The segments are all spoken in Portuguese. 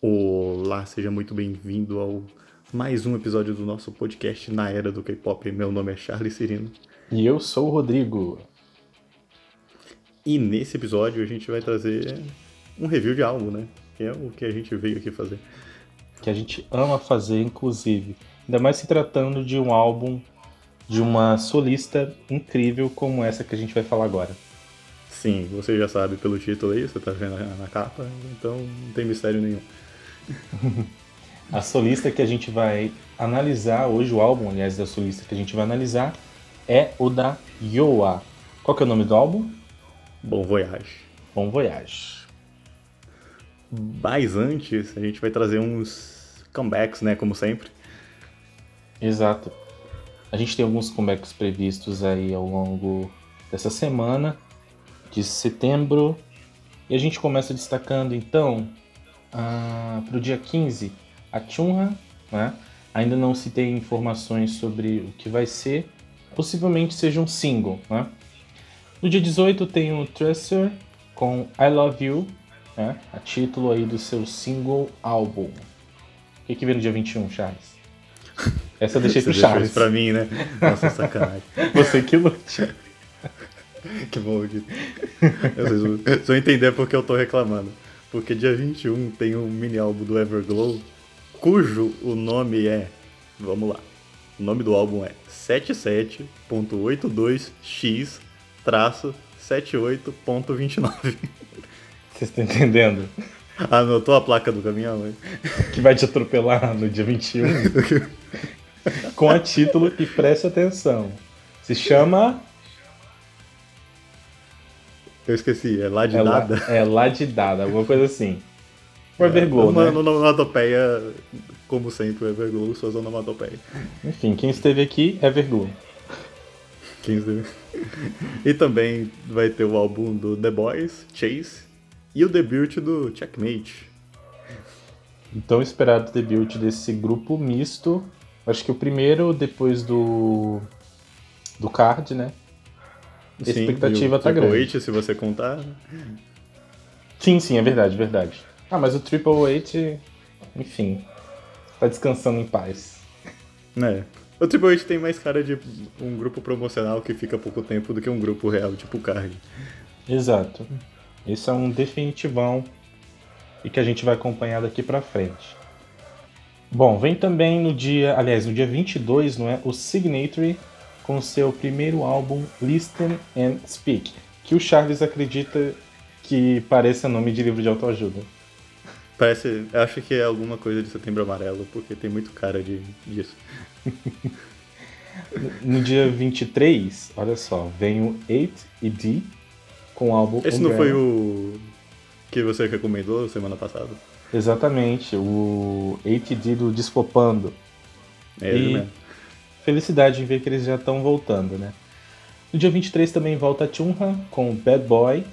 Olá, seja muito bem-vindo ao mais um episódio do nosso podcast Na Era do K-Pop. Meu nome é Charles Cirino. E eu sou o Rodrigo. E nesse episódio a gente vai trazer um review de álbum, né? Que é o que a gente veio aqui fazer. Que a gente ama fazer, inclusive. Ainda mais se tratando de um álbum de uma solista incrível como essa que a gente vai falar agora. Sim, você já sabe pelo título aí, você tá vendo na capa, então não tem mistério nenhum. a solista que a gente vai analisar hoje, o álbum, aliás, da solista que a gente vai analisar é o da Yoa. Qual que é o nome do álbum? Bom Voyage. Bom Voyage. Mas antes, a gente vai trazer uns comebacks, né, como sempre. Exato. A gente tem alguns comebacks previstos aí ao longo dessa semana, de setembro. E a gente começa destacando então para o dia 15, a Chunha, né? ainda não se tem informações sobre o que vai ser, possivelmente seja um single. Né? No dia 18 tem o Tracer com I Love You, né? a título aí do seu single álbum. O que, que vem no dia 21, Charles? Essa eu deixei pro Charles. pra mim, né? Nossa, sacanagem. Você que lute. que bom, Vocês vão entender porque eu tô reclamando. Porque dia 21 tem um mini álbum do Everglow, cujo o nome é. Vamos lá. O nome do álbum é 77.82x-78.29. Vocês estão entendendo? Anotou a placa do caminhão, hein? Que vai te atropelar no dia 21. Com a título e preste atenção. Se chama eu esqueci, é lá de é nada? Lá, é lá de nada, alguma coisa assim. O Everglow, é, né? Onomatopeia, como sempre, o Everglow, suas onomatopeias. Enfim, quem esteve aqui, Everglow. Quem esteve... e também vai ter o álbum do The Boys, Chase, e o debut do Checkmate. Então esperado debut desse grupo misto. Acho que o primeiro depois do do card, né? A expectativa tá grande. Triple H, se você contar. Sim, sim, é verdade, verdade. Ah, mas o Triple H, enfim, tá descansando em paz. É. O Triple H tem mais cara de um grupo promocional que fica pouco tempo do que um grupo real, tipo o Card. Exato. Esse é um definitivão e que a gente vai acompanhar daqui pra frente. Bom, vem também no dia, aliás, no dia 22, não é? O Signatory com seu primeiro álbum Listen and Speak, que o Charles acredita que pareça nome de livro de autoajuda. Parece, acho que é alguma coisa de Setembro Amarelo, porque tem muito cara de, disso. no dia 23, olha só, vem o 8 e D com o álbum Esse não foi o que você recomendou semana passada? Exatamente, o 8D do Desflopando. É e... mesmo felicidade em ver que eles já estão voltando, né? No dia 23 também volta a Chunha com Bad Boy.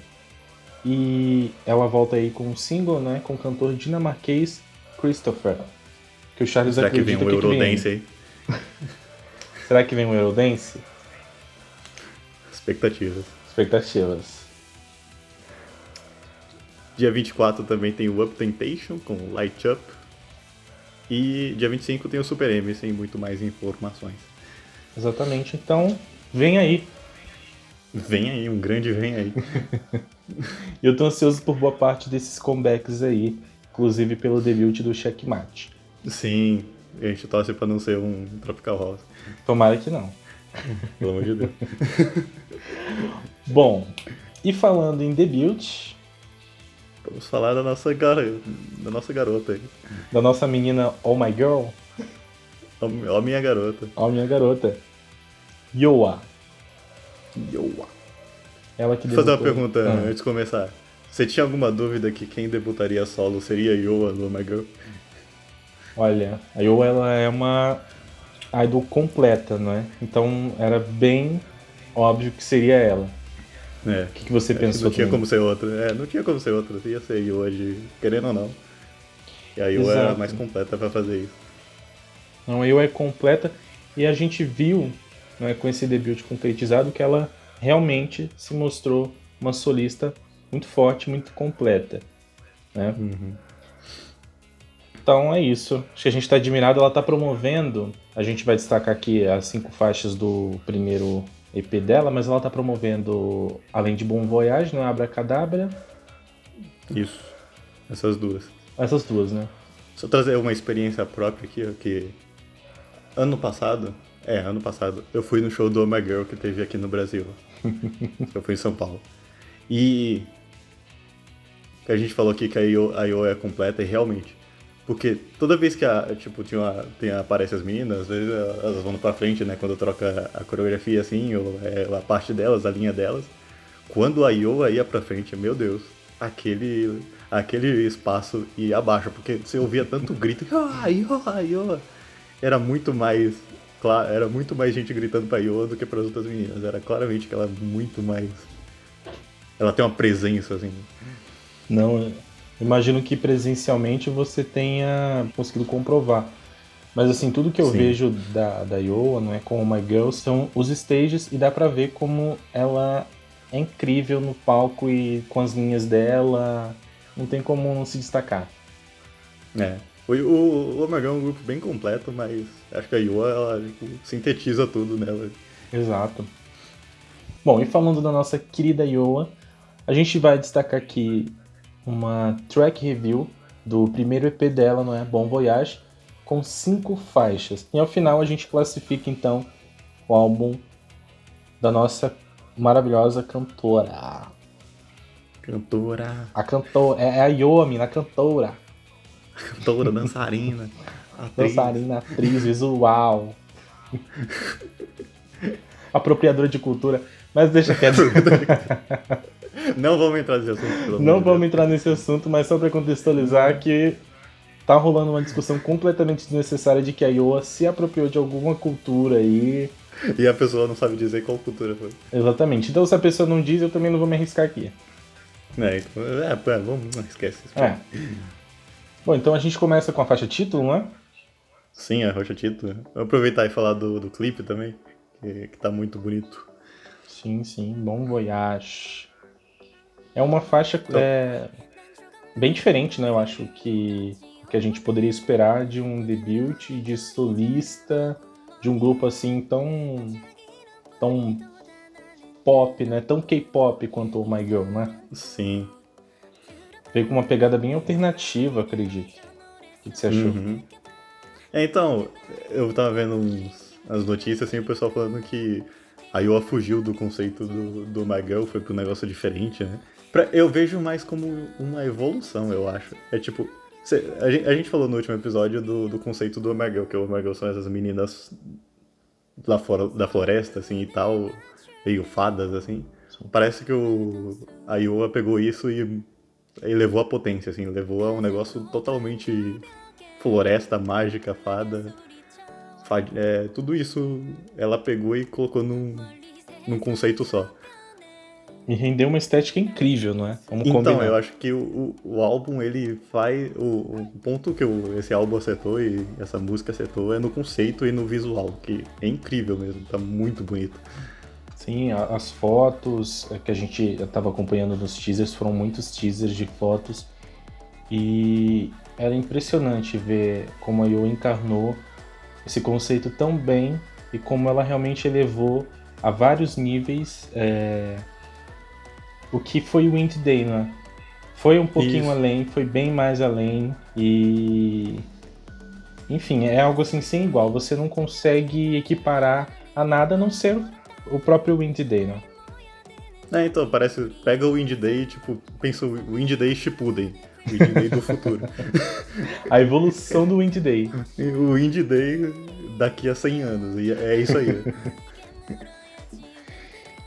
E ela volta aí com um single, né? Com o cantor dinamarquês Christopher. Que o Charles Será acredita que vem um que Eurodance aí? Será que vem um Eurodance? Expectativas. Expectativas. Dia 24 também tem o Up Temptation com Light Up. E dia 25 tem o Super M, sem muito mais informações. Exatamente, então vem aí. Vem aí, um grande vem aí. eu tô ansioso por boa parte desses comebacks aí, inclusive pelo debut do Checkmate. Sim, a gente torce pra não ser um Tropical House. Tomara que não. Pelo amor de Deus. Bom, e falando em debut, Vamos falar da nossa, gar... da nossa garota aí. Da nossa menina Oh My Girl? Oh minha garota. Oh minha garota. Yoa. Yoa. Ela que Vou fazer uma pergunta ah. antes de começar. Você tinha alguma dúvida que quem debutaria solo seria Yoa do Oh My Girl? Olha, a Yoa ela é uma idol completa, não é? Então era bem óbvio que seria ela. É. O que, que você pensou? Não tinha como ser outra. É, não tinha como ser outra. Ia ser Yu hoje, querendo ou não. E a Yu era mais completa para fazer isso. Não, a Yu é completa e a gente viu né, com esse debut concretizado que ela realmente se mostrou uma solista muito forte, muito completa. Né? Uhum. Então é isso. Acho que a gente está admirado. Ela está promovendo. A gente vai destacar aqui as cinco faixas do primeiro EP dela, mas ela está promovendo, além de Bom Voyage, não é Abracadabra? Isso. Essas duas. Essas duas, né? Só trazer uma experiência própria aqui, ó, que ano passado, é, ano passado, eu fui no show do Oh My Girl que teve aqui no Brasil. eu fui em São Paulo. E a gente falou aqui que a IO, a IO é completa e realmente. Porque toda vez que a, tipo, tinha uma, tem, aparece as meninas, às vezes elas vão pra frente, né? Quando troca a coreografia assim, ou é, a parte delas, a linha delas. Quando a Iowa ia pra frente, meu Deus, aquele, aquele espaço ia abaixo, porque você ouvia tanto grito, ah, Iowa, Iowa. Era muito mais, claro, era muito mais gente gritando pra Iowa do que para as outras meninas. Era claramente que ela é muito mais. Ela tem uma presença, assim. Não, imagino que presencialmente você tenha conseguido comprovar. Mas assim, tudo que eu Sim. vejo da, da Iowa, não é com My Girl, são os stages e dá pra ver como ela é incrível no palco e com as linhas dela, não tem como não se destacar. É. O, o, o Omega é um grupo bem completo, mas acho que a Iowa, ela tipo, sintetiza tudo nela. Exato. Bom, e falando da nossa querida Iowa, a gente vai destacar aqui uma track review do primeiro EP dela, não é? Bom Voyage, com cinco faixas. E ao final a gente classifica então o álbum da nossa maravilhosa cantora. Cantora, A cantora, é a Iowa, mina, a cantora. cantora, dançarina, atriz. Dançarina, atriz, visual. Apropriadora de cultura. Mas deixa quieto. Não vamos entrar nesse assunto, pelo Não vamos entrar nesse assunto, mas só para contextualizar que tá rolando uma discussão completamente desnecessária de que a Iowa se apropriou de alguma cultura aí. Deus. E a pessoa não sabe dizer qual cultura foi. Exatamente. Então se a pessoa não diz, eu também não vou me arriscar aqui. É, então, é, é, vamos, não esquece isso. É. Bom, então a gente começa com a faixa título, né? Sim, a Rocha Tito. Vou aproveitar e falar do, do clipe também, que, que tá muito bonito. Sim, sim. Bom Voyage. É uma faixa Então- é, bem diferente, né? Eu acho que que a gente poderia esperar de um debut de solista de um grupo assim tão tão pop, né? Tão K-pop quanto o My Girl, né? Sim. Veio com uma pegada bem alternativa, acredito. O que você achou? Uhum. É, então, eu tava vendo uns, as notícias assim, o pessoal falando que a Iowa fugiu do conceito do, do My Girl, foi um negócio diferente, né? Pra- eu vejo mais como uma evolução, eu acho. É tipo. cê- a, gente, a gente falou no último episódio do, do conceito do Girl, que o Girl são essas meninas da, fora, da floresta, assim, e tal, meio fadas, assim. Parece que o, a Iowa pegou isso e, e levou a potência, assim, levou a um negócio totalmente floresta, mágica, fada. fa- é, tudo isso ela pegou e colocou num, num conceito só. E rendeu uma estética incrível, não é? Vamos Então, combinar. eu acho que o, o, álbum, ele faz. O, o ponto que o- esse álbum acertou e essa música acertou é no conceito e no visual, que é incrível mesmo, tá muito bonito. Sim, as fotos é, que a gente estava acompanhando nos teasers foram muitos teasers de fotos e era impressionante ver como a Yo encarnou esse conceito tão bem e como ela realmente elevou a vários níveis é, o que foi o Wind Day, né? Foi um pouquinho Isso. além, foi bem mais além e enfim, é algo assim sem igual. Você não consegue equiparar a nada a não ser o próprio Wind Day, né? É, então, parece. Pega o Indie Day e, tipo, pensa o Indie Day Shippuden. O Indie Day do futuro. A evolução do Wind Day. O Indie Day daqui a 100 anos. E é isso aí.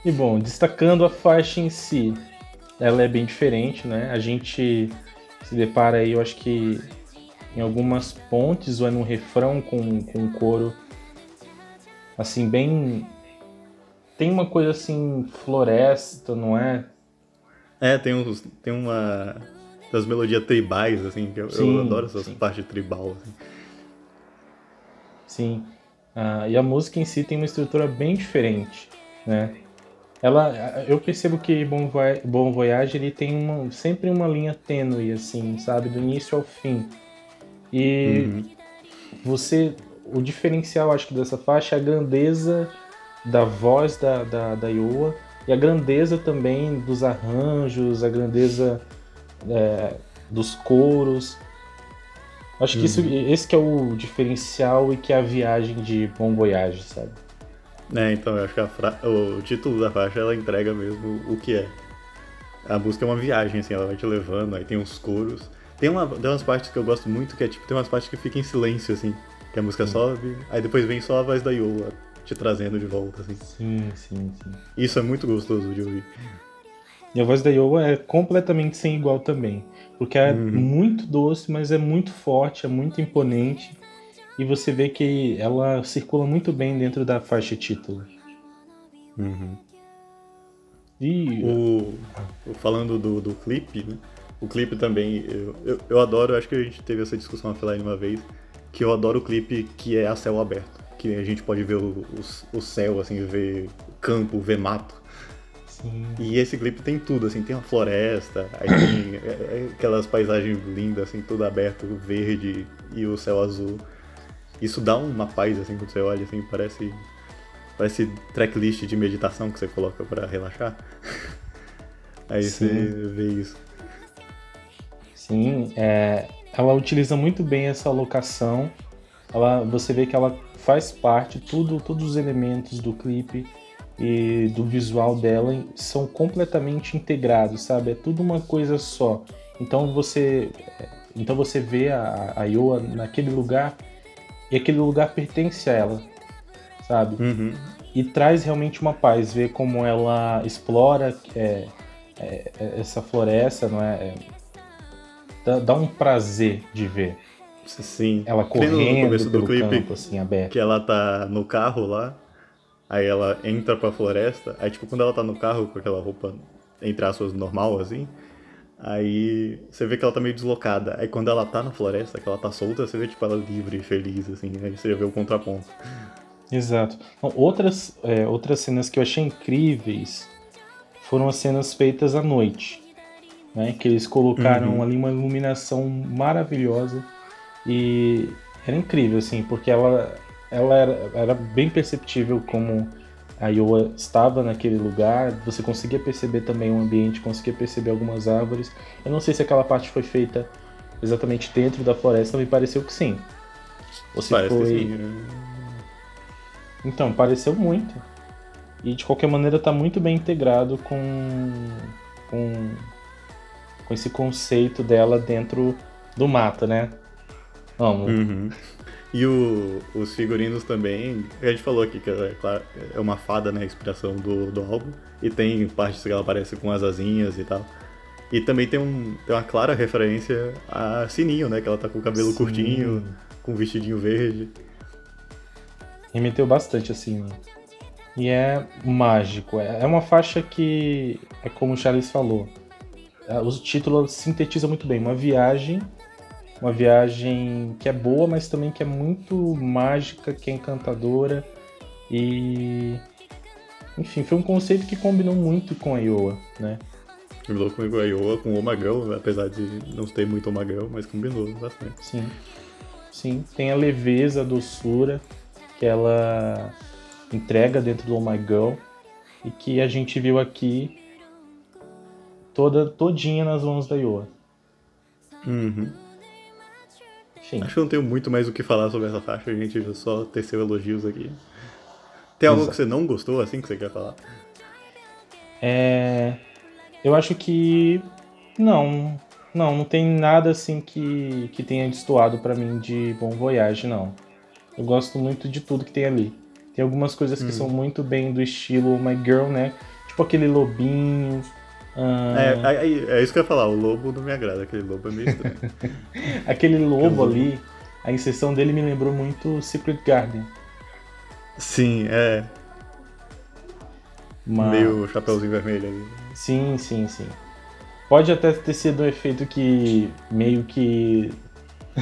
E bom, destacando a faixa em si, ela é bem diferente, né? A gente se depara aí, eu acho que em algumas pontes ou é no refrão com, com um coro assim, bem. Tem uma coisa assim, floresta, não é? É, tem, uns, tem uma. das melodias tribais, assim, que eu, eu Sim, adoro essas sim. partes tribal. Assim. Sim. Ah, e a música em si tem uma estrutura bem diferente, né? Ela, eu percebo que Bom, Voy- Bom Voyage ele tem uma, sempre uma linha tênue, assim, sabe, do início ao fim. E uhum. você. O diferencial, acho que, dessa faixa é a grandeza da voz da, da, da Iowa e a grandeza também dos arranjos, a grandeza é, dos coros. Acho que isso, uhum. esse que é o diferencial e que é a viagem de Bom Voyage, sabe? É, então eu acho que fra... o título da faixa ela entrega mesmo o que é. A música é uma viagem, assim, ela vai te levando, aí tem uns coros. Tem, uma, tem umas partes que eu gosto muito, que é tipo, tem umas partes que ficam em silêncio, assim, que a música sim. sobe, aí depois vem só a voz da Yola te trazendo de volta, assim. Sim, sim, sim. Isso é muito gostoso de ouvir. E a voz da Yola é completamente sem igual também. Porque é uhum. muito doce, mas é muito forte, é muito imponente. E você vê que ela circula muito bem dentro da faixa título. Uhum. E. O, falando do, do clipe, né? O clipe também, eu, eu, eu, adoro, acho que a gente teve essa discussão offline uma vez, que eu adoro o clipe que é a céu aberto. Que a gente pode ver o, o, o céu, assim, ver campo, ver mato. Sim. E esse clipe tem tudo, assim, tem uma floresta, aí tem é, é, aquelas paisagens lindas, assim, tudo aberto, verde e o céu azul. Isso dá uma paz, assim, quando você olha, assim, parece. Parece tracklist de meditação que você coloca para relaxar. Aí Sim. você vê isso. Sim, é, ela utiliza muito bem essa locação. Ela, você vê que ela faz parte, tudo, todos os elementos do clipe e do visual dela são completamente integrados, sabe? É tudo uma coisa só. Então você, então você vê a, a Ioa naquele lugar e aquele lugar pertence a ela, sabe? Uhum. E traz realmente uma paz, ver como ela explora é, é, é essa floresta, não é? é dá, dá, um prazer de ver. Sim. Ela correndo no começo do clipe, campo, assim, aberto. Que ela tá no carro lá, aí ela entra pra floresta, aí tipo, quando ela tá no carro com aquela roupa, entre aspas, normal, assim, Aí você vê que ela tá meio deslocada. Aí quando ela tá na floresta, que ela tá solta, você vê tipo ela livre e feliz, assim. Aí você vê o contraponto. Exato. Outras, é, outras cenas que eu achei incríveis foram as cenas feitas à noite. Né? Que eles colocaram uhum. ali uma iluminação maravilhosa. E era incrível, assim, porque ela, ela era, era bem perceptível como a Iowa estava naquele lugar, você conseguia perceber também o ambiente, conseguia perceber algumas árvores. Eu não sei se aquela parte foi feita exatamente dentro da floresta, me pareceu que sim. Ou se Parece foi... sim. Então, pareceu muito. E de qualquer maneira está muito bem integrado com, com, com esse conceito dela dentro do mato, né? Vamos. Uhum. E o, os figurinos também, a gente falou aqui que é, é uma fada, né, a inspiração do, do álbum. E tem partes que ela aparece com as asinhas e tal. E também tem, um, tem uma clara referência a Sininho, né? Que ela tá com o cabelo Sim. curtinho, com um vestidinho verde. Remeteu bastante assim. E é mágico. É, é uma faixa que, é como o Charles falou, é, o título sintetiza muito bem. Uma viagem uma viagem que é boa, mas também que é muito mágica, que é encantadora e enfim, foi um conceito que combinou muito com a Iowa, né? Combinou com a Iowa, com o Omagão, apesar de não ter muito Omagão, mas combinou bastante. Sim. Sim, tem a leveza, a doçura que ela entrega dentro do Girl e que a gente viu aqui toda todinha nas mãos da Iowa. Uhum. Sim. Acho que eu não tenho muito mais o que falar sobre essa faixa, a gente só teceu elogios aqui. Tem algo Exato. que você não gostou, assim, que você quer falar? É... Eu acho que... Não, não, não tem nada assim que, que tenha destoado para mim de Bom Voyage, não. Eu gosto muito de tudo que tem ali. Tem algumas coisas que hum. são muito bem do estilo My Girl, né? Tipo aquele lobinho, é, é, é, isso que eu ia falar, o lobo não me agrada, aquele lobo é meio estranho. aquele lobo ali, a inserção dele me lembrou muito Secret Garden. Sim, é. Mas... Meio chapéuzinho vermelho ali. Sim, sim, sim. Pode até ter sido um efeito que meio que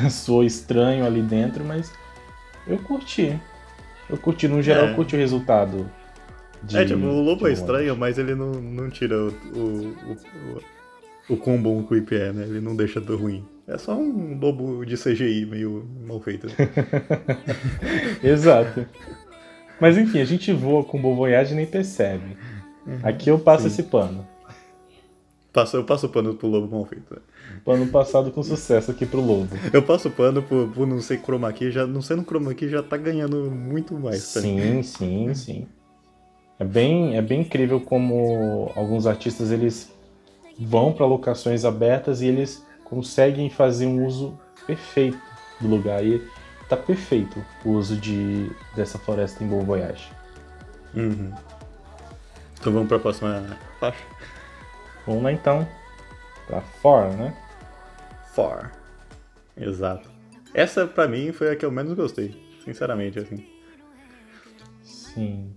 soou estranho ali dentro, mas eu curti. Eu curti, no geral, é. eu curti o resultado. De, é, tipo, o lobo é estranho, mas ele não, não tira o, o, o, o quão bom o é, né? Ele não deixa do ruim. É só um lobo de CGI meio mal feito. Exato. Mas enfim, a gente voa com Bon Voyage e nem percebe. Aqui eu passo Sim. esse pano. Passo, eu passo pano pro lobo mal feito. Né? Pano passado com sucesso aqui pro lobo. Eu passo pano por, por não ser chroma key, já, não sendo chroma key já tá ganhando muito mais. Sim, sim, sim. É bem, é bem incrível como alguns artistas eles vão para locações abertas e eles conseguem fazer um uso perfeito do lugar. E tá perfeito o uso de, dessa floresta em Bom Voyage. Uhum. Então vamos para a próxima faixa? Vamos lá então. Pra For, né? For. Exato. Essa pra mim foi a que eu menos gostei, sinceramente, assim. Sim.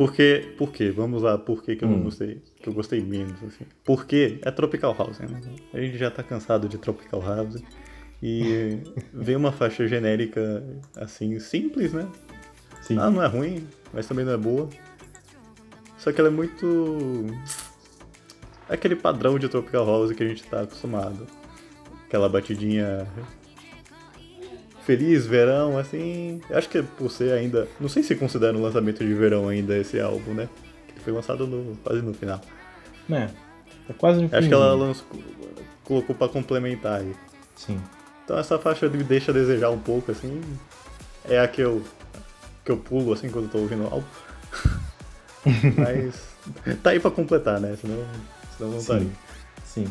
Por quê? Por quê? Vamos lá, por que, que eu hum. não gostei? Que eu gostei menos, assim. Porque é Tropical House, né? A gente já tá cansado de Tropical House. E vem uma faixa genérica, assim, simples, né? Sim. Ah, não é ruim, mas também não é boa. Só que ela é muito. É aquele padrão de Tropical House que a gente tá acostumado. Aquela batidinha feliz, verão, assim. Acho que é por ser ainda. Não sei se considera um lançamento de verão ainda esse álbum, né? Que foi lançado no, quase no final. É. É quase no final. Acho que ela lançou, colocou pra complementar aí. Sim. Então essa faixa me deixa a desejar um pouco, assim. É a que eu. que eu pulo assim quando eu tô ouvindo o álbum. Mas. tá aí pra completar, né? Senão, senão não tá aí. Sim.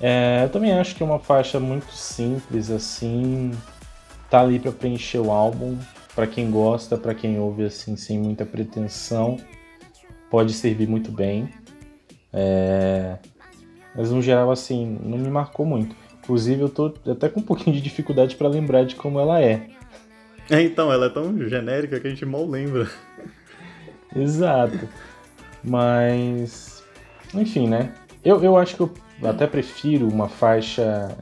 É, eu também acho que é uma faixa muito simples, assim tá ali para preencher o álbum. Para quem gosta, para quem ouve assim sem muita pretensão, pode servir muito bem. É... Mas no geral assim, não me marcou muito. Inclusive eu tô até com um pouquinho de dificuldade para lembrar de como ela é. É, então, ela é tão genérica que a gente mal lembra. Exato. Mas, enfim, né? Eu, eu acho que eu até prefiro uma faixa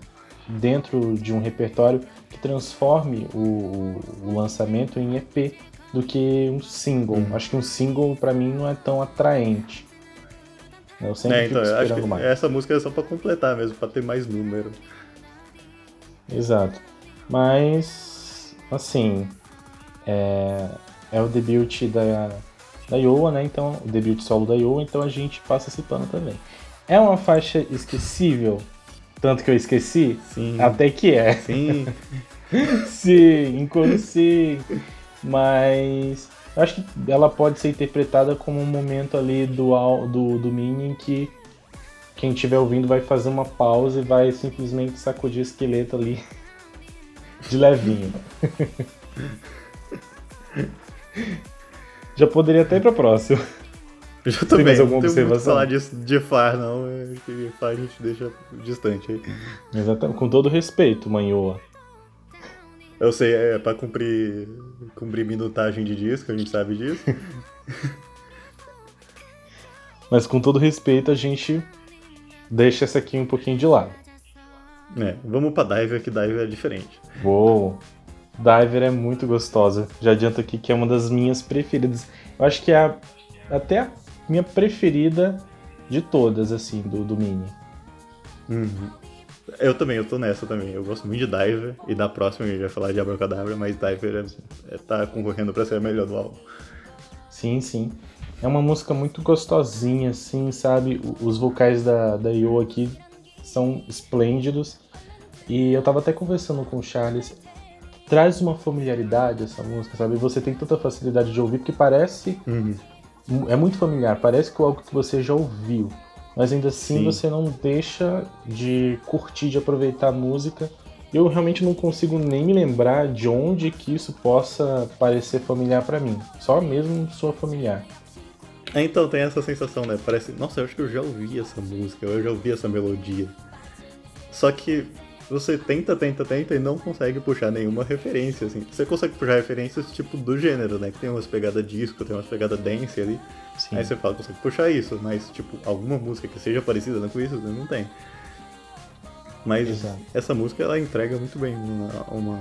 dentro de um repertório que transforme o, o lançamento em EP do que um single. Hum. Acho que um single para mim não é tão atraente. Eu sempre é, então, fico esperando mais. Essa música é só para completar mesmo, para ter mais número. Exato. Mas, assim, é, é o debut da, da Yoa, né? Então, o debut solo da Yoa, então a gente passa esse pano também. É uma faixa esquecível? Tanto que eu esqueci? Sim. Até que é. Sim. sim, enquanto sim. Mas eu acho que ela pode ser interpretada como um momento ali do, do, do Mini em que quem estiver ouvindo vai fazer uma pausa e vai simplesmente sacudir o esqueleto ali de levinho. Já poderia até ir pra próxima. Eu também, mais alguma não observação? falar disso de Far, não. Acho que Far a gente deixa distante aí. Exatamente, com todo respeito, Manhoa. Eu sei, é pra cumprir, cumprir minutagem de disco, a gente sabe disso. Mas com todo respeito, a gente deixa essa aqui um pouquinho de lado. É, vamos pra Diver, que Diver é diferente. Uou! Diver é muito gostosa. Já adianto aqui que é uma das minhas preferidas. Eu acho que é a, até a minha preferida de todas, assim, do, do Mini. Uhum. Eu também, eu tô nessa também. Eu gosto muito de Diver, e da próxima a gente vai falar de Abracadabra, mas Diver é, é, tá concorrendo pra ser a melhor do álbum. Sim, sim. É uma música muito gostosinha, assim, sabe? Os vocais da, da Yo aqui são esplêndidos. E eu tava até conversando com o Charles. Traz uma familiaridade essa música, sabe? Você tem tanta facilidade de ouvir, porque parece uhum é muito familiar, parece que é algo que você já ouviu, mas ainda assim Sim. você não deixa de curtir, de aproveitar a música. Eu realmente não consigo nem me lembrar de onde que isso possa parecer familiar para mim. Só mesmo sua familiar. É, então tem essa sensação, né? Parece, nossa, eu acho que eu já ouvi essa música, eu já ouvi essa melodia. Só que você tenta, tenta, tenta e não consegue puxar nenhuma referência, assim. Você consegue puxar referências, tipo, do gênero, né? Que tem umas pegadas disco, tem umas pegadas dance ali. Sim. Aí você fala, consegue puxar isso, mas, tipo, alguma música que seja parecida com isso, não tem. Mas Exato. essa música, ela entrega muito bem uma, uma,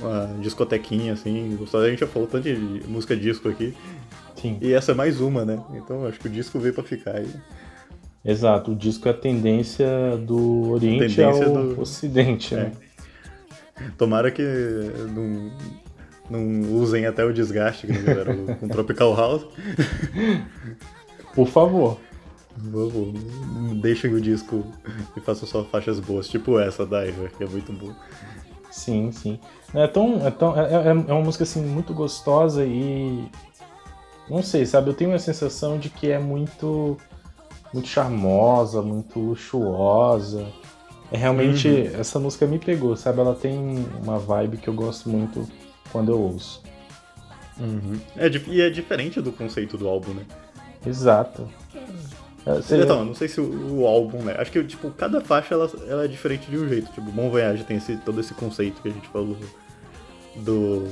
uma discotequinha, assim. A gente já falou tanto de música disco aqui. Sim. E essa é mais uma, né? Então acho que o disco veio pra ficar aí. Exato, o disco é a tendência do Oriente tendência ao do... Ocidente, né? É. Tomara que não, não usem até o desgaste que fizeram com Tropical House. Por favor. Favor, deixem o disco e façam só faixas boas, tipo essa da que é muito boa. Sim, sim. É, tão, é, tão, é, é, é uma música assim muito gostosa e. Não sei, sabe? Eu tenho a sensação de que é muito. Muito charmosa, muito luxuosa. É realmente. Uhum. Essa música me pegou, sabe? Ela tem uma vibe que eu gosto muito quando eu ouço. Uhum. É, e é diferente do conceito do álbum, né? Exato. É, seria... Então, não sei se o, o, álbum, né? Acho que, tipo, cada faixa ela, ela, é diferente de um jeito. Tipo, Bom Voyage tem esse, todo esse conceito que a gente falou do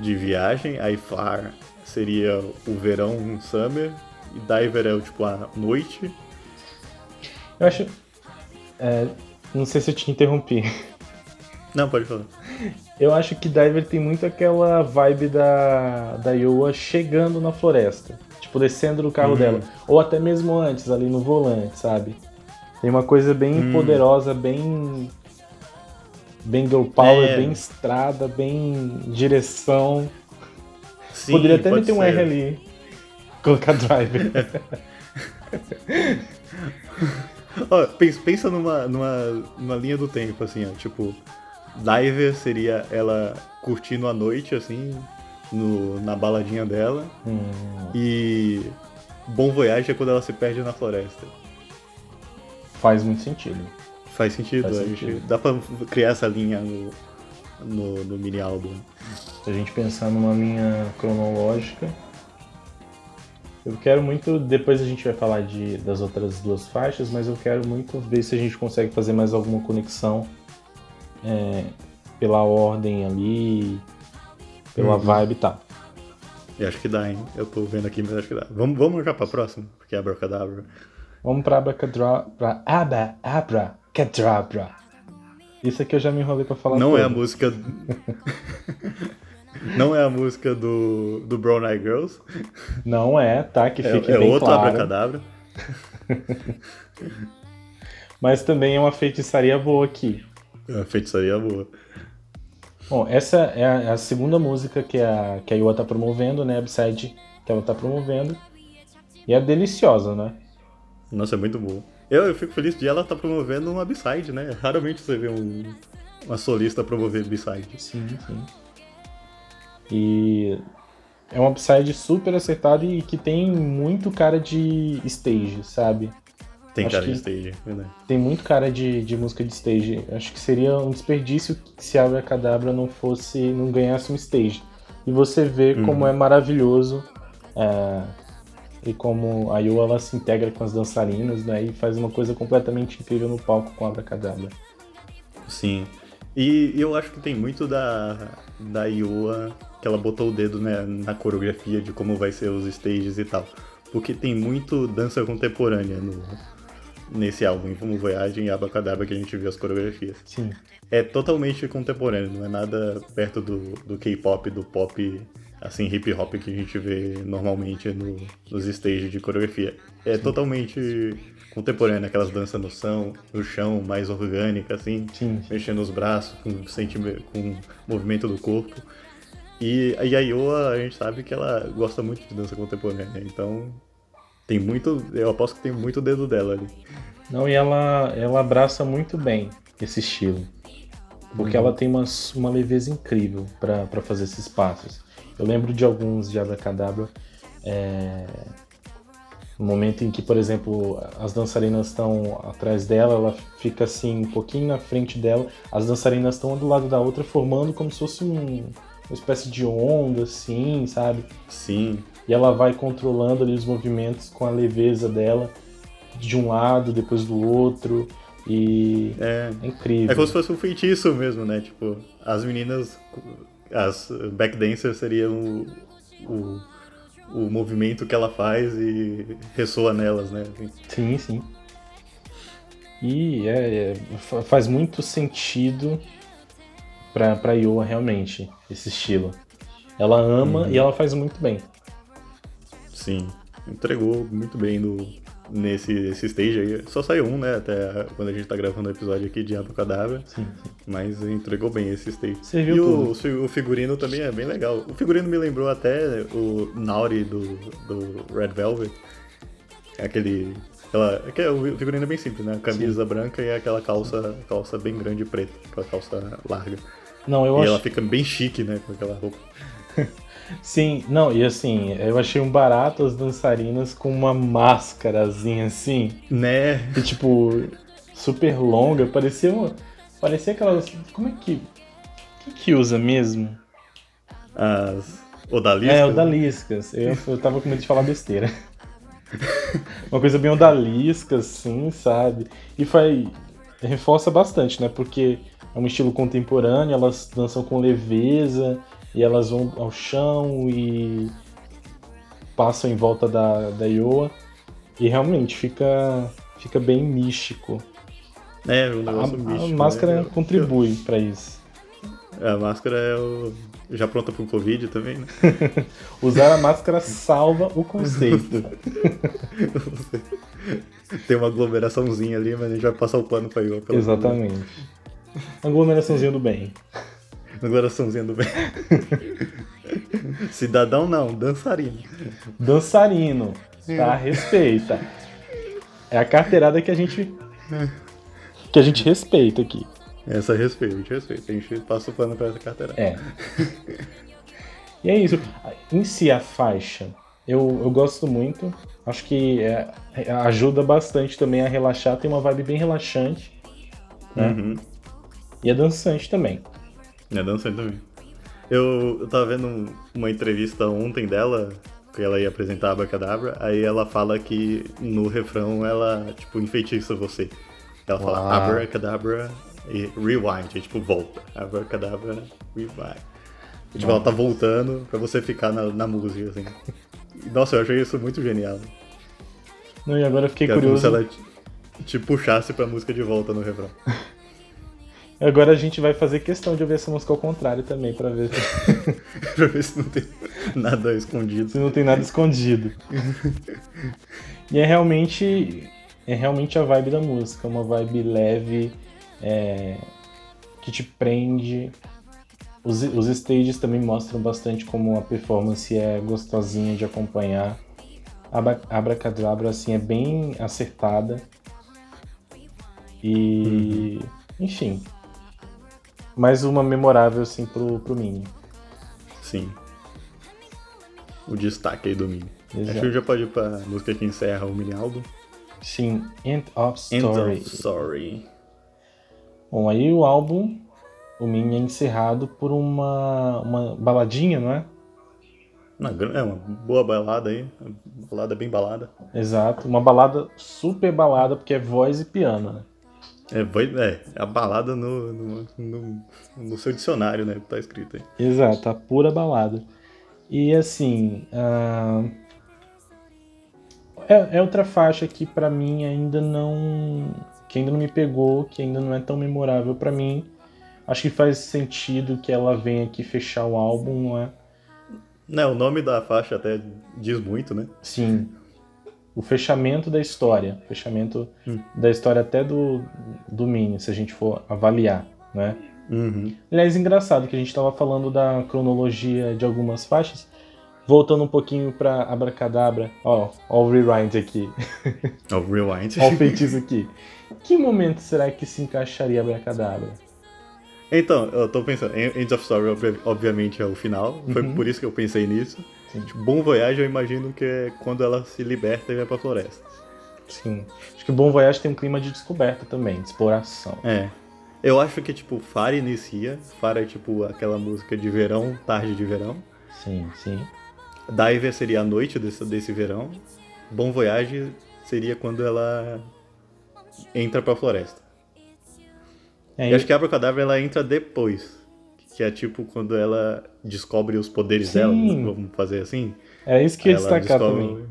de viagem. Aí Far seria o verão, um summer. E Diver é, tipo, a noite. Eu acho... É, não sei se eu te interrompi. Não, pode falar. Eu acho que Diver tem muito aquela vibe da, da Yoa chegando na floresta. Tipo, descendo do carro uhum. dela. Ou até mesmo antes, ali no volante, sabe? Tem uma coisa bem uhum. poderosa, bem. Bem girl power, é. bem estrada, bem direção. Sim, Poderia até meter um R ali. Colocar driver. ó, pensa numa, numa, numa linha do tempo, assim, ó. Tipo, Diver seria ela curtindo a noite, assim, no, na baladinha dela. Hum. E Bom Voyage é quando ela se perde na floresta. Faz muito sentido. Faz sentido, Faz sentido. dá pra criar essa linha no, no, no mini álbum. Se a gente pensar numa linha cronológica, eu quero muito, depois a gente vai falar de, das outras duas faixas, mas eu quero muito ver se a gente consegue fazer mais alguma conexão é, pela ordem ali, pela uhum. vibe e tá. tal. E acho que dá, hein? Eu tô vendo aqui, mas acho que dá. Vamos, vamos já pra próxima, porque é Abracadabra. Vamos pra Abracadabra. Abra, Abra, Cadabra. Isso aqui eu já me enrolei pra falar. Não é a música. Não é a música do, do Brown Eye Girls. Não é, tá? Que fique é, é bem outro claro. Abracadabra. Mas também é uma feitiçaria boa aqui. É uma feitiçaria boa. Bom, essa é a, é a, segunda música que a, que a Iwa tá promovendo, né? A Upside que ela tá promovendo. E é deliciosa, né? Nossa, é muito bom. Eu, eu fico feliz de ela estar tá promovendo uma B-side, né? Raramente você vê um, uma solista promover B-side. Sim, sim. E é uma upside super acertada e que tem muito cara de stage, sabe? Tem Acho cara de stage, verdade. Tem muito cara de, de música de stage. Acho que seria um desperdício se a Abracadabra não fosse. não ganhasse um stage. E você vê uhum. como é maravilhoso é, e como a Yu ela se integra com as dançarinas né, e faz uma coisa completamente incrível no palco com a Abracadabra. Sim. E eu acho que tem muito da, da Yua que ela botou o dedo né, na coreografia de como vai ser os stages e tal. Porque tem muito dança contemporânea no, nesse álbum, Fumo Voyage e Abacadabra, que a gente viu as coreografias. Sim. É totalmente contemporâneo, não é nada perto do, do K-pop, do pop, assim, hip hop que a gente vê normalmente no, nos stages de coreografia. É Sim. totalmente contemporâneo, aquelas danças no chão, no chão, mais orgânica, assim, sim, mexendo os braços, com, com movimento do corpo. E a Yayoa, a gente sabe que ela gosta muito de dança contemporânea, então tem muito, eu aposto que tem muito dedo dela ali. Não, e ela, ela abraça muito bem esse estilo. Porque uhum. ela tem uma, uma leveza incrível para fazer esses passos. Eu lembro de alguns de Abracadabra. É, no momento em que, por exemplo, as dançarinas estão atrás dela, ela fica assim um pouquinho na frente dela, as dançarinas estão do lado da outra, formando como se fosse um, uma espécie de onda, assim, sabe? Sim e ela vai controlando ali os movimentos com a leveza dela de um lado, depois do outro. E é, é incrível. É como se fosse um feitiço mesmo, né? Tipo, as meninas, as backdancers seriam o, o, o movimento que ela faz e ressoa nelas, né? Sim, sim. E é, é, faz muito sentido pra, pra Yoa realmente, esse estilo. Ela ama uhum. e ela faz muito bem. Sim, entregou muito bem no, nesse esse stage aí. Só saiu um, né? Até quando a gente tá gravando o episódio aqui de Abracadabra. Sim, sim. Mas entregou bem esse stage. Você viu e o, o figurino também é bem legal. O figurino me lembrou até o Nauri do, do Red Velvet. Aquele. Aquela, que é, o figurino é bem simples, né? Camisa branca e aquela calça, calça bem grande e preta. Aquela calça larga. Não, eu e acho. ela fica bem chique, né? Com aquela roupa. Sim, não, e assim, eu achei um barato as dançarinas com uma máscarazinha assim, Né? que tipo, super longa, parecia uma. Parecia aquelas. Como é que. O que, que usa mesmo? As odaliscas. É, odaliscas. Eu, eu tava com medo de falar besteira. Uma coisa bem odalisca, assim, sabe? E faz. reforça bastante, né? Porque é um estilo contemporâneo, elas dançam com leveza e elas vão ao chão e passam em volta da, da Iowa. E realmente fica, fica bem místico. É, o A, negócio a místico, máscara né? contribui pra isso. A máscara é o. Já pronta pro Covid também, né? Usar a máscara salva o conceito. Tem uma aglomeraçãozinha ali, mas a gente vai passar o pano pra Iowa. Exatamente. Aglomeraçãozinha do bem. Aglomeraçãozinha do bem. Cidadão não, dançarino. Dançarino, tá? Respeita. É a carteirada que a gente que a gente respeita aqui. Essa respeito, a gente respeita. A gente passa o pano pra essa carteira. É. E é isso. Em si a faixa, eu, eu gosto muito. Acho que é, é, ajuda bastante também a relaxar. Tem uma vibe bem relaxante né? Uhum. E é dançante também. É dançante também. Eu, eu tava vendo um- uma entrevista ontem dela, que ela ia apresentar a Abracadabra, aí ela fala que no refrão ela, tipo, enfeitiça você. Ela fala Uau. Abracadabra e rewind, é tipo, volta. Abracadabra, rewind. E, tipo, ela tá voltando pra você ficar na, na música, assim. Nossa, eu achei isso muito genial. Não, e agora eu fiquei Que é como se curioso. ela te, te puxasse pra música de volta no refrão. Agora a gente vai fazer questão de ouvir essa música ao contrário também, pra ver pra ver se não tem nada escondido. se não tem nada escondido. E é realmente é realmente a vibe da música, uma vibe leve, é, que te prende. Os, os stages também mostram bastante como a performance é gostosinha de acompanhar. Abra- Abracadabra assim é bem acertada. E enfim, mais uma memorável assim pro, pro Mini. Sim. O destaque aí do Mini. Exato. Acho que já pode ir pra música que encerra o mini álbum. Sim, End of End Story. of Sorry. Bom, aí o álbum, o Mini é encerrado por uma, uma baladinha, não é? É uma boa balada aí. Uma balada bem balada. Exato, uma balada super balada, porque é voz e piano, né? É, vai- é a balada no, no, no, no seu dicionário, né? que Tá escrito aí. Exato, a pura balada. E assim, ah, é, é outra faixa que pra mim ainda não, que ainda não me pegou, que ainda não é tão memorável pra mim. Acho que faz sentido que ela venha aqui fechar o álbum, não é? Né, o nome da faixa até diz muito, né? Sim. O fechamento da história. Fechamento Hum. da história até do, do Mini, se a gente for avaliar, né? Uhum. Aliás, engraçado que a gente estava falando da cronologia de algumas faixas. Voltando um pouquinho pra Abracadabra. Ó, ó o rewind aqui. É o Rewind. Ó o feitiço aqui. Que momento será que se encaixaria Abracadabra? Então, eu tô pensando, End of Story obvi- obviamente é o final, foi Uhum. por isso que eu pensei nisso. Tipo, Bom Voyage eu imagino que é quando ela se liberta e vai pra floresta. Sim. Acho que Bom Voyage tem um clima de descoberta também, de exploração. É. Eu acho que, tipo, Fara inicia, Fara é tipo aquela música de verão, tarde de verão. Sim, sim. Diver seria a noite desse, desse verão. Bom Voyage seria quando ela entra pra floresta. É, E acho que a Abracadabra ela entra depois. Que é tipo quando ela descobre os poderes Sim. dela, vamos fazer assim. é isso que ia destacar descobre- também.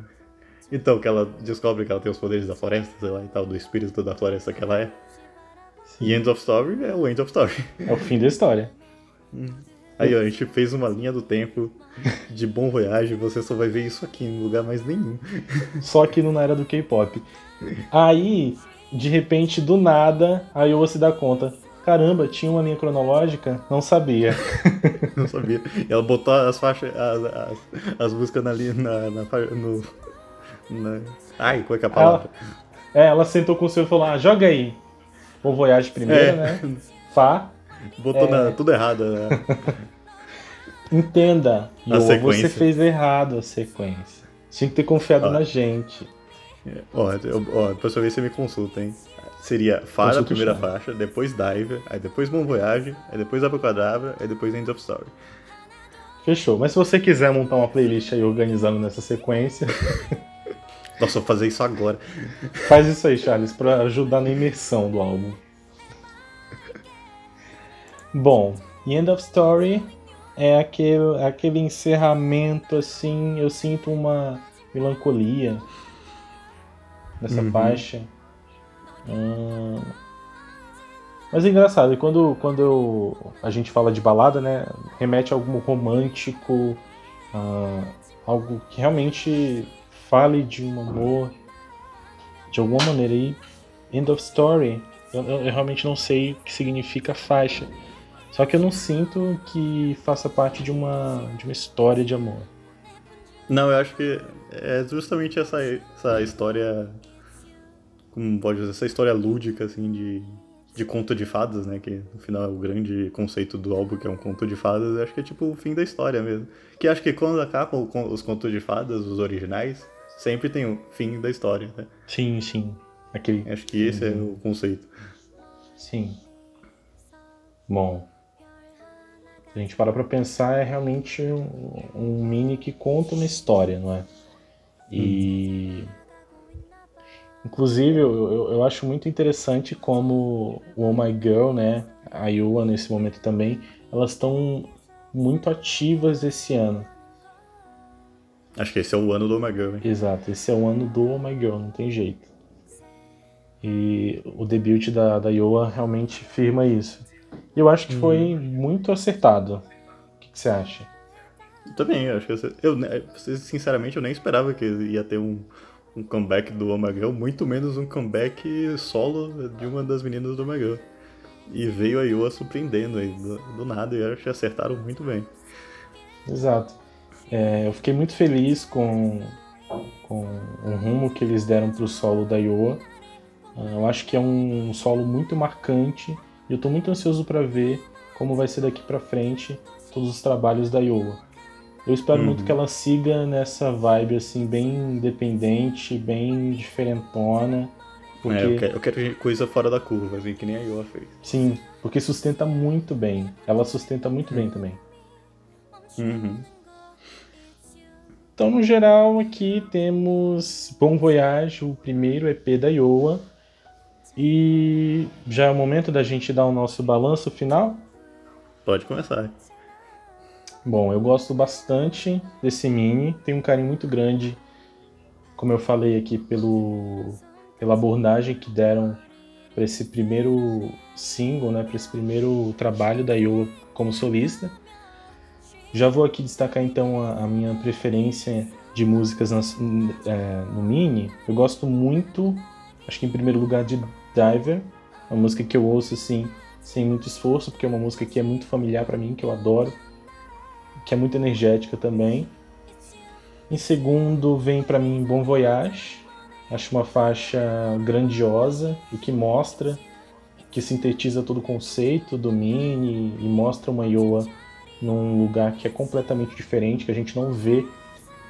Então, que ela descobre que ela tem os poderes da floresta, sei lá, e tal, do espírito da floresta que ela é. E End of Story é o End of Story. É o fim da história. Aí, ó, a gente fez uma linha do tempo de Bom Voyage, você só vai ver isso aqui, em lugar mais nenhum. Só que não era do K-pop. Aí, de repente, do nada, a Iowa se dá conta. Caramba, tinha uma linha cronológica? Não sabia. Não sabia. E ela botou as faixas, as, as, as músicas na, li- na, na, no, na... Ai, qual é que é a palavra? É, ela sentou com o senhor e falou: ah, joga aí. Bom Voyage primeiro, É. né? Fá. Botou É. na- tudo errado. né? Entenda, Iowa, você fez errado a sequência. Tinha que ter confiado na gente. ó, eu- ó, depois eu ver se você me consulta, hein? Seria Fara, a primeira faixa, depois Diver, aí depois Bom Voyage, aí depois Abracadabra, aí depois End of Story. Fechou. Mas se você quiser montar uma playlist aí organizando nessa sequência, Nossa, vou fazer isso agora. faz isso aí, Charles, pra ajudar na imersão do álbum. Bom, End of Story é aquele, aquele encerramento assim, eu sinto uma melancolia nessa Uhum. faixa. Hum, Mas é engraçado, quando, quando eu- a gente fala de balada, né, remete a algo romântico, a algo que realmente fale de um amor de alguma maneira. E End of Story, eu, eu- eu realmente não sei o que significa faixa. Só que eu não sinto que faça parte de uma, de uma história de amor. Não, eu acho que é justamente essa, essa história. Como pode dizer? Essa história lúdica, assim, de, de conto de fadas, né? Que no final é o grande conceito do álbum, que é um conto de fadas. Acho que é tipo o fim da história mesmo. Que acho que quando acabam os contos de fadas, os originais, sempre tem o fim da história, né? Sim, sim. Aquele. Acho que esse é o conceito. Sim. Bom. Se a gente parar pra pensar, é realmente um, um mini que conta uma história, não é? E. Inclusive, eu, eu, eu acho muito interessante como o Oh My Girl, né? A Yua nesse momento também, elas estão muito ativas esse ano. Acho que esse é o ano do Omega, hein? Exato, esse é o ano do Oh My Girl, não tem jeito. E o debut da, da Yoa realmente firma isso. E eu acho que foi muito acertado. O que, que você acha? Também, eu acho que eu, né, sinceramente eu nem esperava que ia ter um, um comeback do Omega, muito menos um comeback solo de uma das meninas do Omega. E veio a Yua surpreendendo aí do, do nada e acho que acertaram muito bem. Exato. É, eu fiquei muito feliz com, com o rumo que eles deram pro solo da Yoa. Ah, Eu acho que é um solo muito marcante e eu tô muito ansioso para ver como vai ser daqui para frente todos os trabalhos da Yoa. Eu espero Uhum. muito que ela siga nessa vibe assim bem independente, bem diferentona, porque É, eu, quero, eu quero coisa fora da curva, assim, que nem a Yua fez. sim, porque sustenta muito bem. Ela sustenta muito bem também. Uhum. Então, no geral, aqui temos Bom Voyage, o primeiro EP da Iowa. E já é o momento da gente dar o nosso balanço final. Pode começar. Bom, eu gosto bastante desse mini, tenho um carinho muito grande, como eu falei aqui, pelo, pela abordagem que deram para esse primeiro single, né, para esse primeiro trabalho da Iowa como solista. Já vou aqui destacar então a, a minha preferência de músicas nas- é, no mini. Eu gosto muito, acho que em primeiro lugar de Diver, uma música que eu ouço assim sem muito esforço, porque é uma música que é muito familiar para mim, que eu adoro que é muito energética também. Em segundo, vem para mim Bom Voyage. Acho uma faixa grandiosa e que mostra, que sintetiza todo o conceito do Mini e mostra uma Iowa num lugar que é completamente diferente, que a gente não vê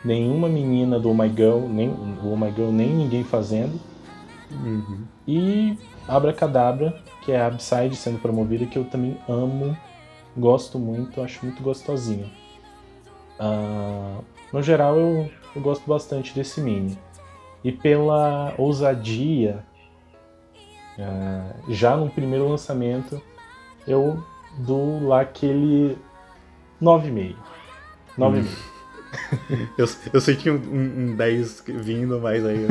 nenhuma menina do Oh My Girl, nem do Oh My Girl, nem ninguém fazendo. Uhum. E Abracadabra, que é a Upside sendo promovida, que eu também amo, gosto muito, acho muito gostosinha. Ah, no geral, eu, eu gosto bastante desse mini. E pela ousadia, ah, já no primeiro lançamento, eu dou lá aquele 9,5. 9,5. Eu, eu senti um, um, um 10 vindo, mas aí eu-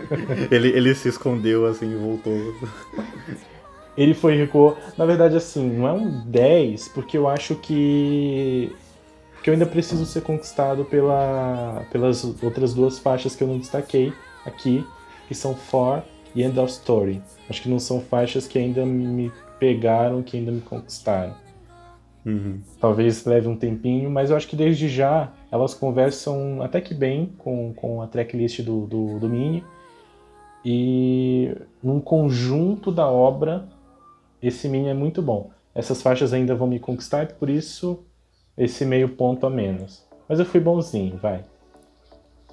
ele, ele se escondeu assim e voltou. Ele foi recuou. Na verdade, assim, não é um 10, porque eu acho que. que eu ainda preciso ser conquistado pela, pelas outras duas faixas que eu não destaquei aqui, que são For e End of Story. Acho que não são faixas que ainda me pegaram, que ainda me conquistaram. Uhum. Talvez leve um tempinho, mas eu acho que desde já elas conversam até que bem com, com a tracklist do, do, do Mini. E num conjunto da obra, esse Mini é muito bom. Essas faixas ainda vão me conquistar, por isso esse meio ponto a menos. Mas eu fui bonzinho, vai.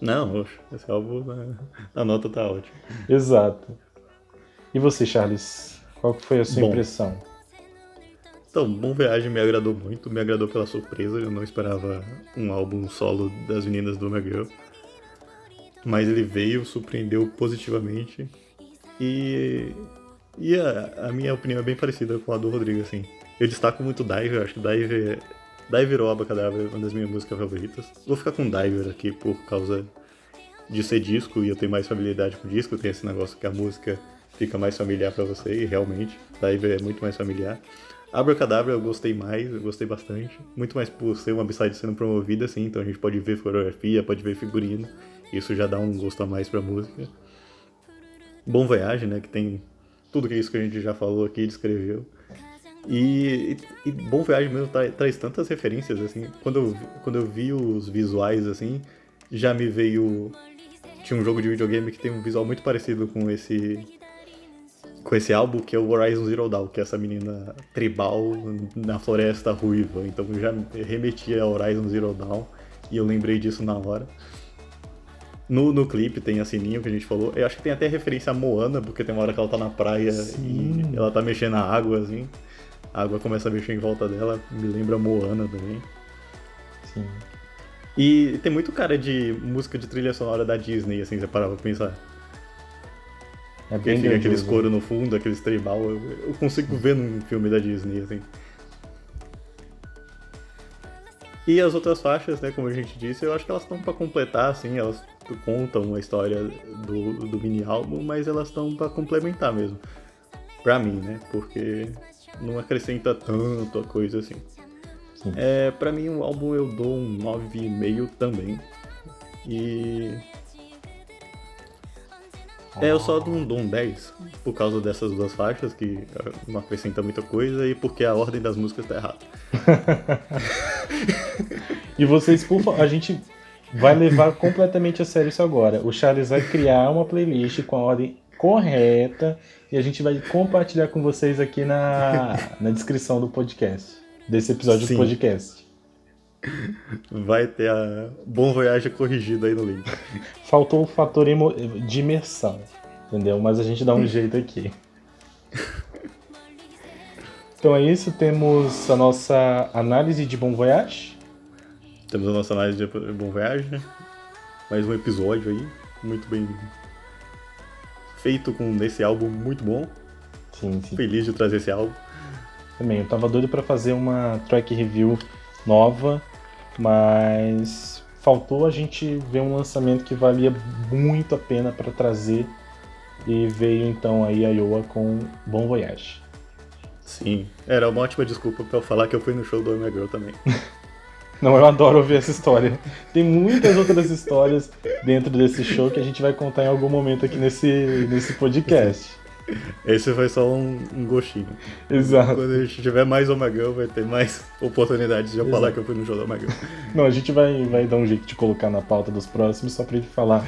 Não, esse álbum, né, a nota tá ótima. Exato. E você, Charles? Qual foi a sua Bom. impressão? Então, Bom Viagem me agradou muito, me agradou pela surpresa, eu não esperava um álbum solo das meninas do Girl. Mas ele veio, surpreendeu positivamente. E, e a, a minha opinião é bem parecida com a do Rodrigo, assim. Eu destaco muito Diver, eu acho que Diver, Diver ou Abacadabra é uma das minhas músicas favoritas. Vou ficar com Diver aqui por causa de ser disco e eu tenho mais familiaridade com disco, tem esse negócio que a música fica mais familiar pra você, e realmente, Diver é muito mais familiar. Abracadabra eu gostei mais, eu gostei bastante. Muito mais por ser uma b sendo promovida, assim, então a gente pode ver fotografia, pode ver figurino. Isso já dá um gosto a mais pra música. Bom Voyage, né, que tem tudo que isso que a gente já falou aqui, descreveu. E, e, e Bom Voyage mesmo tra traz tantas referências, assim. Quando eu, quando eu vi os visuais, assim, já me veio... Tinha um jogo de videogame que tem um visual muito parecido com esse com esse álbum, que é o Horizon Zero Dawn, que é essa menina tribal na floresta ruiva. Então já remetia a Horizon Zero Dawn e eu lembrei disso na hora. No, no clipe tem a sininho que a gente falou. Eu acho que tem até referência a Moana, porque tem uma hora que ela tá na praia Sim. e ela tá mexendo na água, assim. A água começa a mexer em volta dela, me lembra Moana também. Sim. E tem muito cara de música de trilha sonora da Disney, assim, você parava pra pensar. É Porque bem fica aqueles grandioso. coro no fundo, aqueles tribal. Eu, eu consigo ver num filme da Disney, assim. E as outras faixas, né, como a gente disse, eu acho que elas estão pra completar, assim, elas contam a história do, do mini álbum, mas elas estão pra complementar mesmo. Pra mim, né? Porque não acrescenta tanto a coisa assim. Sim. É, pra mim, o álbum eu dou um 9,5 também. E. É, eu só não dou um 10 por causa dessas duas faixas, que eh, não acrescenta muita coisa, e porque a ordem das músicas tá errada. E vocês, por favor, a gente vai levar completamente a sério isso agora. O Charles vai criar uma playlist com a ordem correta e a gente vai compartilhar com vocês aqui na, na descrição do podcast, desse episódio Sim. do podcast. Vai ter a Bom Voyage corrigida aí no link. Faltou o fator emo- de imersão, entendeu? Mas a gente dá um jeito aqui. Então é isso, temos a nossa análise de Bom Voyage. Temos a nossa análise de Bom Voyage, né? Mais um episódio aí, muito bem feito com nesse álbum muito bom. Sim, sim. Feliz de trazer esse álbum. Também, eu tava doido pra fazer uma track review nova, mas faltou a gente ver um lançamento que valia muito a pena pra trazer e veio então aí a Iowa com Bom Voyage. Sim, era uma ótima desculpa pra eu falar que eu fui no show do Omega Girl também. Não, eu adoro ouvir essa história. Tem muitas outras histórias dentro desse show que a gente vai contar em algum momento aqui nesse, nesse podcast. Esse foi só um, um gostinho. Exato. Quando a gente tiver mais Girl, vai ter mais oportunidades de eu Exato. falar que eu fui no show do Girl. Não, a gente vai, vai dar um jeito de colocar na pauta dos próximos só pra gente falar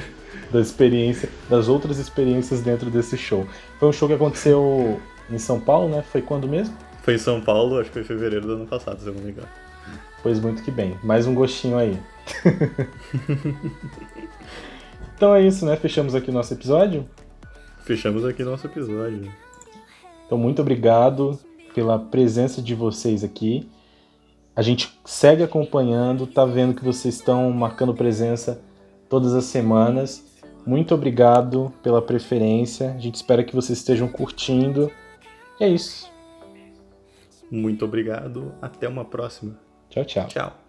da experiência, das outras experiências dentro desse show. Foi um show que aconteceu em São Paulo, né? Foi quando mesmo? Foi em São Paulo, acho que foi em fevereiro do ano passado, se eu não me engano. Pois muito que bem. Mais um gostinho aí. então é isso, né? Fechamos aqui o nosso episódio. Fechamos aqui nosso episódio. Então, muito obrigado pela presença de vocês aqui. A gente segue acompanhando, tá vendo que vocês estão marcando presença todas as semanas. Muito obrigado pela preferência. A gente espera que vocês estejam curtindo. E é isso. Muito obrigado. Até uma próxima. Tchau, tchau. Tchau.